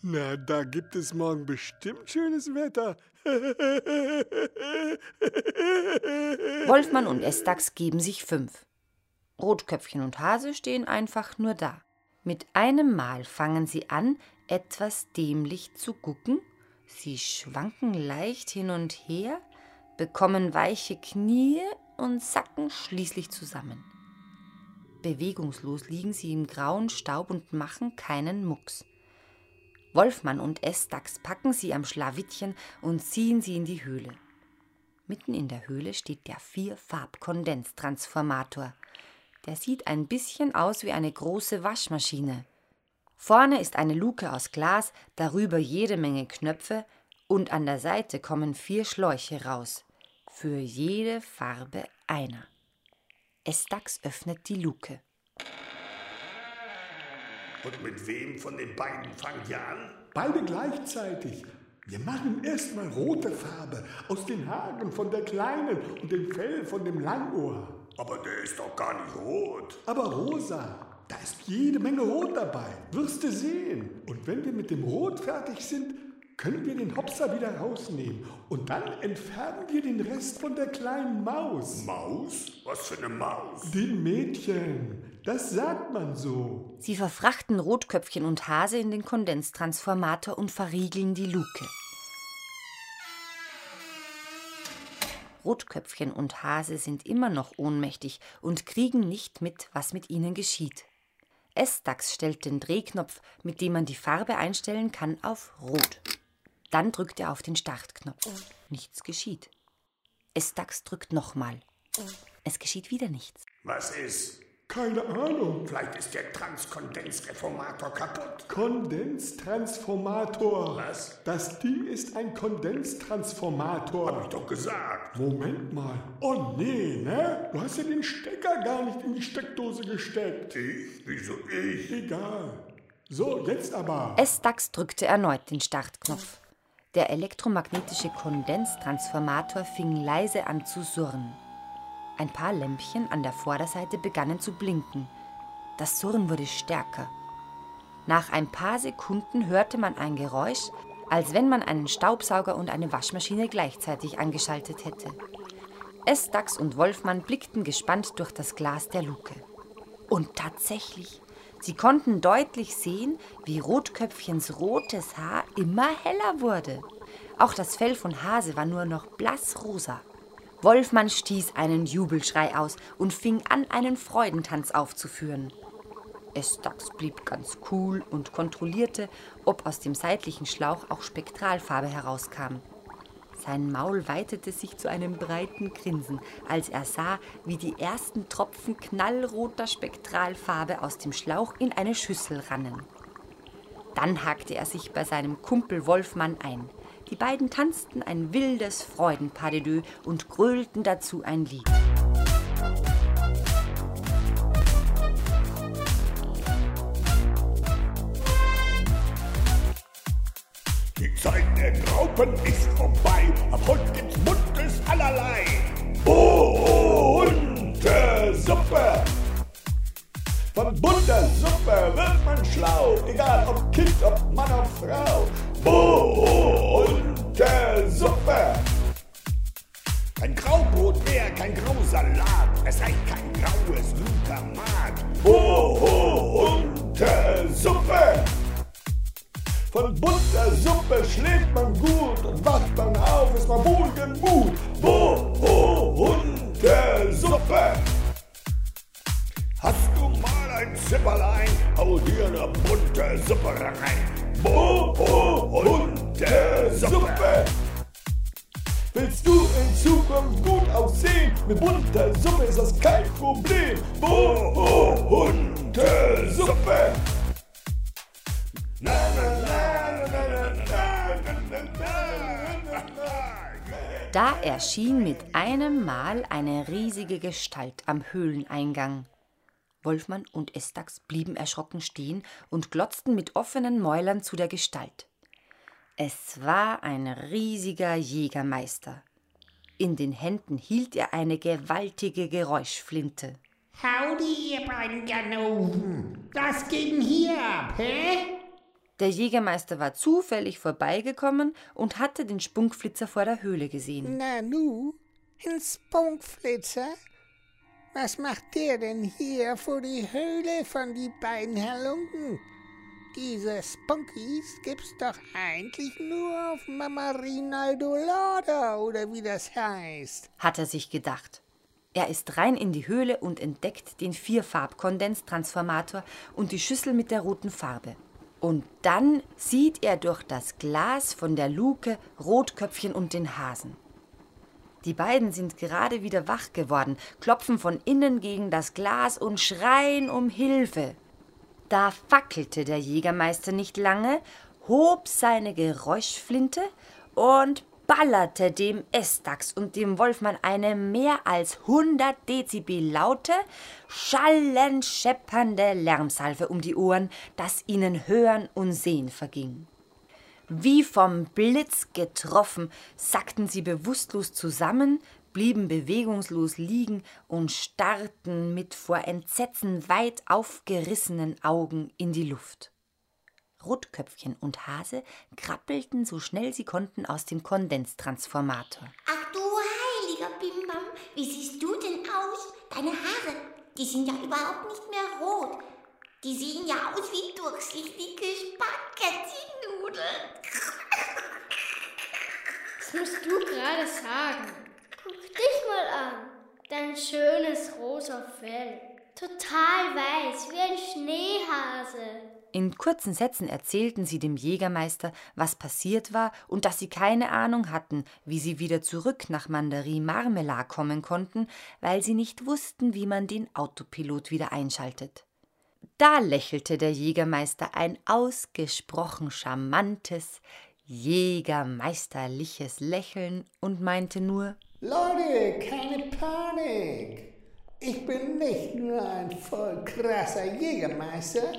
Na, da gibt es morgen bestimmt schönes Wetter. Wolfmann und Estax geben sich fünf. Rotköpfchen und Hase stehen einfach nur da. Mit einem Mal fangen sie an, etwas dämlich zu gucken. Sie schwanken leicht hin und her, bekommen weiche Knie und sacken schließlich zusammen. Bewegungslos liegen sie im grauen Staub und machen keinen Mucks. Wolfmann und Estax packen sie am Schlawittchen und ziehen sie in die Höhle. Mitten in der Höhle steht der Vierfarb-Kondenstransformator. Der sieht ein bisschen aus wie eine große Waschmaschine. Vorne ist eine Luke aus Glas, darüber jede Menge Knöpfe und an der Seite kommen vier Schläuche raus. Für jede Farbe einer. Estax öffnet die Luke. Und mit wem von den beiden fangt ihr an? Beide gleichzeitig. Wir machen erstmal rote Farbe aus den Haaren von der Kleinen und dem Fell von dem Langohr. Aber der ist doch gar nicht rot. Aber rosa, da ist jede Menge Rot dabei. Wirst du sehen. Und wenn wir mit dem Rot fertig sind, können wir den Hopser wieder rausnehmen. Und dann entfernen wir den Rest von der kleinen Maus. Maus? Was für eine Maus? Den Mädchen. Das sagt man so. Sie verfrachten Rotköpfchen und Hase in den Kondenstransformator und verriegeln die Luke. Rotköpfchen und Hase sind immer noch ohnmächtig und kriegen nicht mit, was mit ihnen geschieht. Estax stellt den Drehknopf, mit dem man die Farbe einstellen kann, auf Rot. Dann drückt er auf den Startknopf. Nichts geschieht. Estax drückt nochmal. Es geschieht wieder nichts. Was ist? Keine Ahnung. Vielleicht ist der Transkondensreformator kaputt. Kondenstransformator. Was? Das Ding ist ein Kondenstransformator. Hab ich doch gesagt. Moment mal. Oh nee, ne? Du hast ja den Stecker gar nicht in die Steckdose gesteckt. Ich? Wieso ich? Egal. So, jetzt aber. Estax drückte erneut den Startknopf. Der elektromagnetische Kondenstransformator fing leise an zu surren. Ein paar Lämpchen an der Vorderseite begannen zu blinken. Das Surren wurde stärker. Nach ein paar Sekunden hörte man ein Geräusch, als wenn man einen Staubsauger und eine Waschmaschine gleichzeitig angeschaltet hätte. Estax und Wolfmann blickten gespannt durch das Glas der Luke. Und tatsächlich, sie konnten deutlich sehen, wie Rotköpfchens rotes Haar immer heller wurde. Auch das Fell von Hase war nur noch blassrosa. Wolfmann stieß einen Jubelschrei aus und fing an, einen Freudentanz aufzuführen. Estax blieb ganz cool und kontrollierte, ob aus dem seitlichen Schlauch auch Spektralfarbe herauskam. Sein Maul weitete sich zu einem breiten Grinsen, als er sah, wie die ersten Tropfen knallroter Spektralfarbe aus dem Schlauch in eine Schüssel rannen. Dann hakte er sich bei seinem Kumpel Wolfmann ein. Die beiden tanzten ein wildes Freudenpadedö und grölten dazu ein Lied. Zeit der Graupen ist vorbei. Ab heute gibt's buntes allerlei. Bunte Suppe. Von bunter Suppe wird man schlau. Egal ob Kind, ob Mann, ob Frau. Bunte Suppe. Kein Graubrot mehr, kein Grausalat. Es reicht kein graues Glutamat. Bunte Suppe. Von bunter Suppe schläft man gut und wacht man auf, ist man wohlgemut. Bunte Suppe. Hast du mal ein Zipperlein? Hau dir eine bunte Suppe rein. Bunte Suppe. Willst du in Zukunft gut aussehen? Mit bunter Suppe ist das kein Problem. Bunte Suppe. Na, Da erschien mit einem Mal eine riesige Gestalt am Höhleneingang. Wolfmann und Estax blieben erschrocken stehen und glotzten mit offenen Mäulern zu der Gestalt. Es war ein riesiger Jägermeister. In den Händen hielt er eine gewaltige Geräuschflinte. Howdy, ihr beiden Ganoven. Was denn hier ab, hä? Der Jägermeister war zufällig vorbeigekommen und hatte den Spunkflitzer vor der Höhle gesehen. Na nu, ein Spunkflitzer? Was macht der denn hier vor die Höhle von die beiden Halunken? Diese Spunkies gibt's doch eigentlich nur auf Mama Rinaldo Lauder oder wie das heißt. hat er sich gedacht. Er ist rein in die Höhle und entdeckt den Vierfarb-Kondenstransformator und die Schüssel mit der roten Farbe. Und dann sieht er durch das Glas von der Luke Rotköpfchen und den Hasen. Die beiden sind gerade wieder wach geworden, klopfen von innen gegen das Glas und schreien um Hilfe. Da fackelte der Jägermeister nicht lange, hob seine Geräuschflinte und ballerte dem Estax und dem Wolfmann eine mehr als 100 Dezibel laute, schallend scheppernde Lärmsalve um die Ohren, dass ihnen Hören und Sehen verging. Wie vom Blitz getroffen, sackten sie bewusstlos zusammen, blieben bewegungslos liegen und starrten mit vor Entsetzen weit aufgerissenen Augen in die Luft. Rotköpfchen und Hase krabbelten so schnell sie konnten aus dem Kondenstransformator. Ach du heiliger Bimbam, wie siehst du denn aus? Deine Haare, die sind ja überhaupt nicht mehr rot. Die sehen ja aus wie durchsichtige Spaghetti-Nudeln. Das musst du gerade sagen. Guck dich mal an. Dein schönes rosa Fell. Total weiß, wie ein Schneehase. In kurzen Sätzen erzählten sie dem Jägermeister, was passiert war und dass sie keine Ahnung hatten, wie sie wieder zurück nach Mandarin Marmelade kommen konnten, weil sie nicht wussten, wie man den Autopilot wieder einschaltet. Da lächelte der Jägermeister ein ausgesprochen charmantes, jägermeisterliches Lächeln und meinte nur Leute, keine Panik. Ich bin nicht nur ein voll krasser Jägermeister,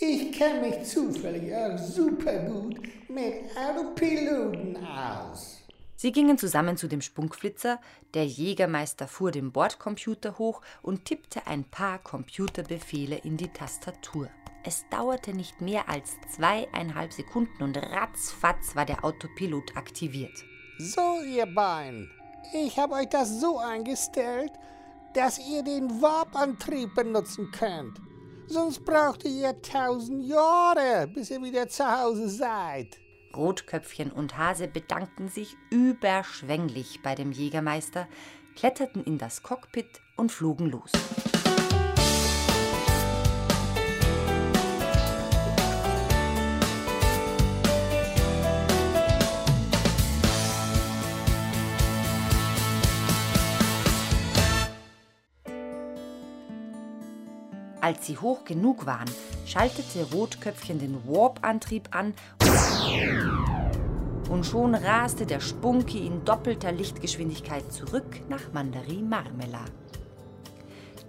ich kenne mich zufällig auch super gut mit Autopiloten aus. Sie gingen zusammen zu dem Spunkflitzer, der Jägermeister fuhr den Bordcomputer hoch und tippte ein paar Computerbefehle in die Tastatur. Es dauerte nicht mehr als zweieinhalb Sekunden und ratzfatz war der Autopilot aktiviert. So, ihr Bein, ich habe euch das so eingestellt, dass ihr den Warp-Antrieb benutzen könnt. Sonst braucht ihr tausend Jahre, bis ihr wieder zu Hause seid. Rotköpfchen und Hase bedankten sich überschwänglich bei dem Jägermeister, kletterten in das Cockpit und flogen los. Als sie hoch genug waren, schaltete Rotköpfchen den Warp-Antrieb an und schon raste der Spunki in doppelter Lichtgeschwindigkeit zurück nach Mandarin Marmelade.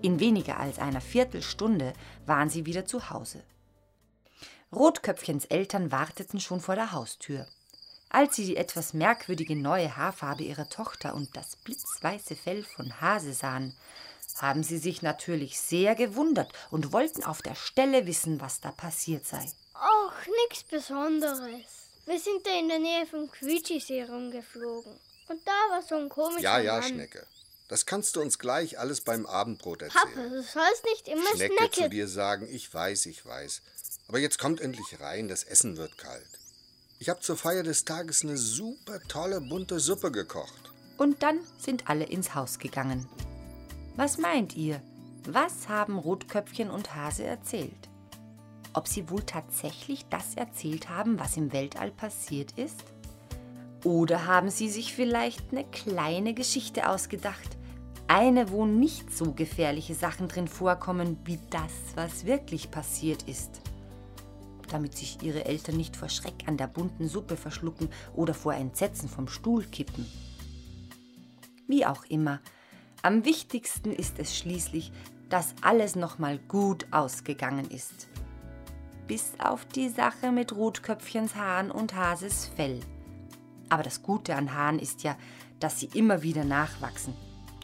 In weniger als einer Viertelstunde waren sie wieder zu Hause. Rotköpfchens Eltern warteten schon vor der Haustür. Als sie die etwas merkwürdige neue Haarfarbe ihrer Tochter und das blitzweiße Fell von Hase sahen, haben sie sich natürlich sehr gewundert und wollten auf der Stelle wissen, was da passiert sei. Och, nichts Besonderes. Wir sind da in der Nähe vom Quietschi-See rumgeflogen. Und da war so ein komischer Ja, ja, Mann. Schnecke. Das kannst du uns gleich alles beim Abendbrot erzählen. Papa, du sollst nicht immer Schnecke, Schnecke. zu dir sagen, ich weiß, ich weiß. Aber jetzt kommt endlich rein, das Essen wird kalt. Ich habe zur Feier des Tages eine super tolle bunte Suppe gekocht. Und dann sind alle ins Haus gegangen. Was meint ihr? Was haben Rotköpfchen und Hase erzählt? Ob sie wohl tatsächlich das erzählt haben, was im Weltall passiert ist? Oder haben sie sich vielleicht eine kleine Geschichte ausgedacht? Eine, wo nicht so gefährliche Sachen drin vorkommen wie das, was wirklich passiert ist. Damit sich ihre Eltern nicht vor Schreck an der bunten Suppe verschlucken oder vor Entsetzen vom Stuhl kippen. Wie auch immer, am wichtigsten ist es schließlich, dass alles nochmal gut ausgegangen ist. Bis auf die Sache mit Rotköpfchens Haaren und Hases Fell. Aber das Gute an Haaren ist ja, dass sie immer wieder nachwachsen.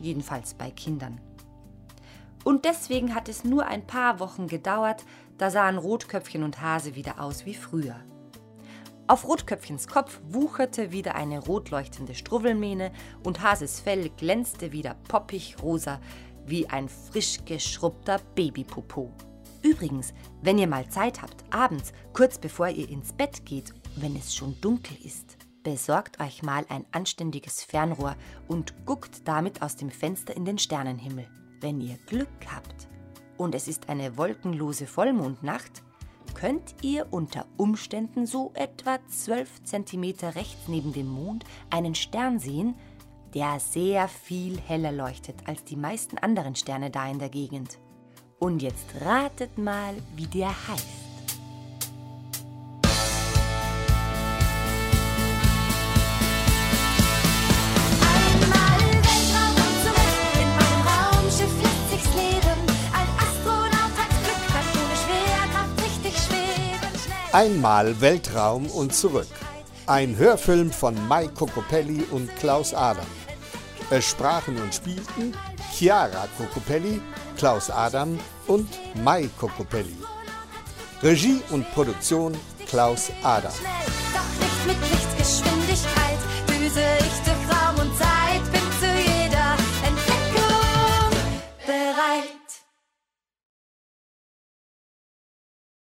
Jedenfalls bei Kindern. Und deswegen hat es nur ein paar Wochen gedauert, da sahen Rotköpfchen und Hase wieder aus wie früher. Auf Rotköpfchens Kopf wucherte wieder eine rot leuchtende Struwwelmähne und Hases Fell glänzte wieder poppig rosa wie ein frisch geschrubbter Babypopo. Übrigens, wenn ihr mal Zeit habt, abends, kurz bevor ihr ins Bett geht, wenn es schon dunkel ist, besorgt euch mal ein anständiges Fernrohr und guckt damit aus dem Fenster in den Sternenhimmel. Wenn ihr Glück habt und es ist eine wolkenlose Vollmondnacht, könnt ihr unter Umständen so etwa 12 cm rechts neben dem Mond einen Stern sehen, der sehr viel heller leuchtet als die meisten anderen Sterne da in der Gegend. Und jetzt ratet mal, wie der heißt. Einmal Weltraum und zurück. Ein Hörfilm von Mai Cocopelli und Klaus Adam. Es sprachen und spielten Chiara Cocopelli, Klaus Adam und Mai Cocopelli. Regie und Produktion Klaus Adam. Doch nichts mit Lichtgeschwindigkeit, düse ich durch Raum und Zeit, bin zu jeder Entdeckung bereit.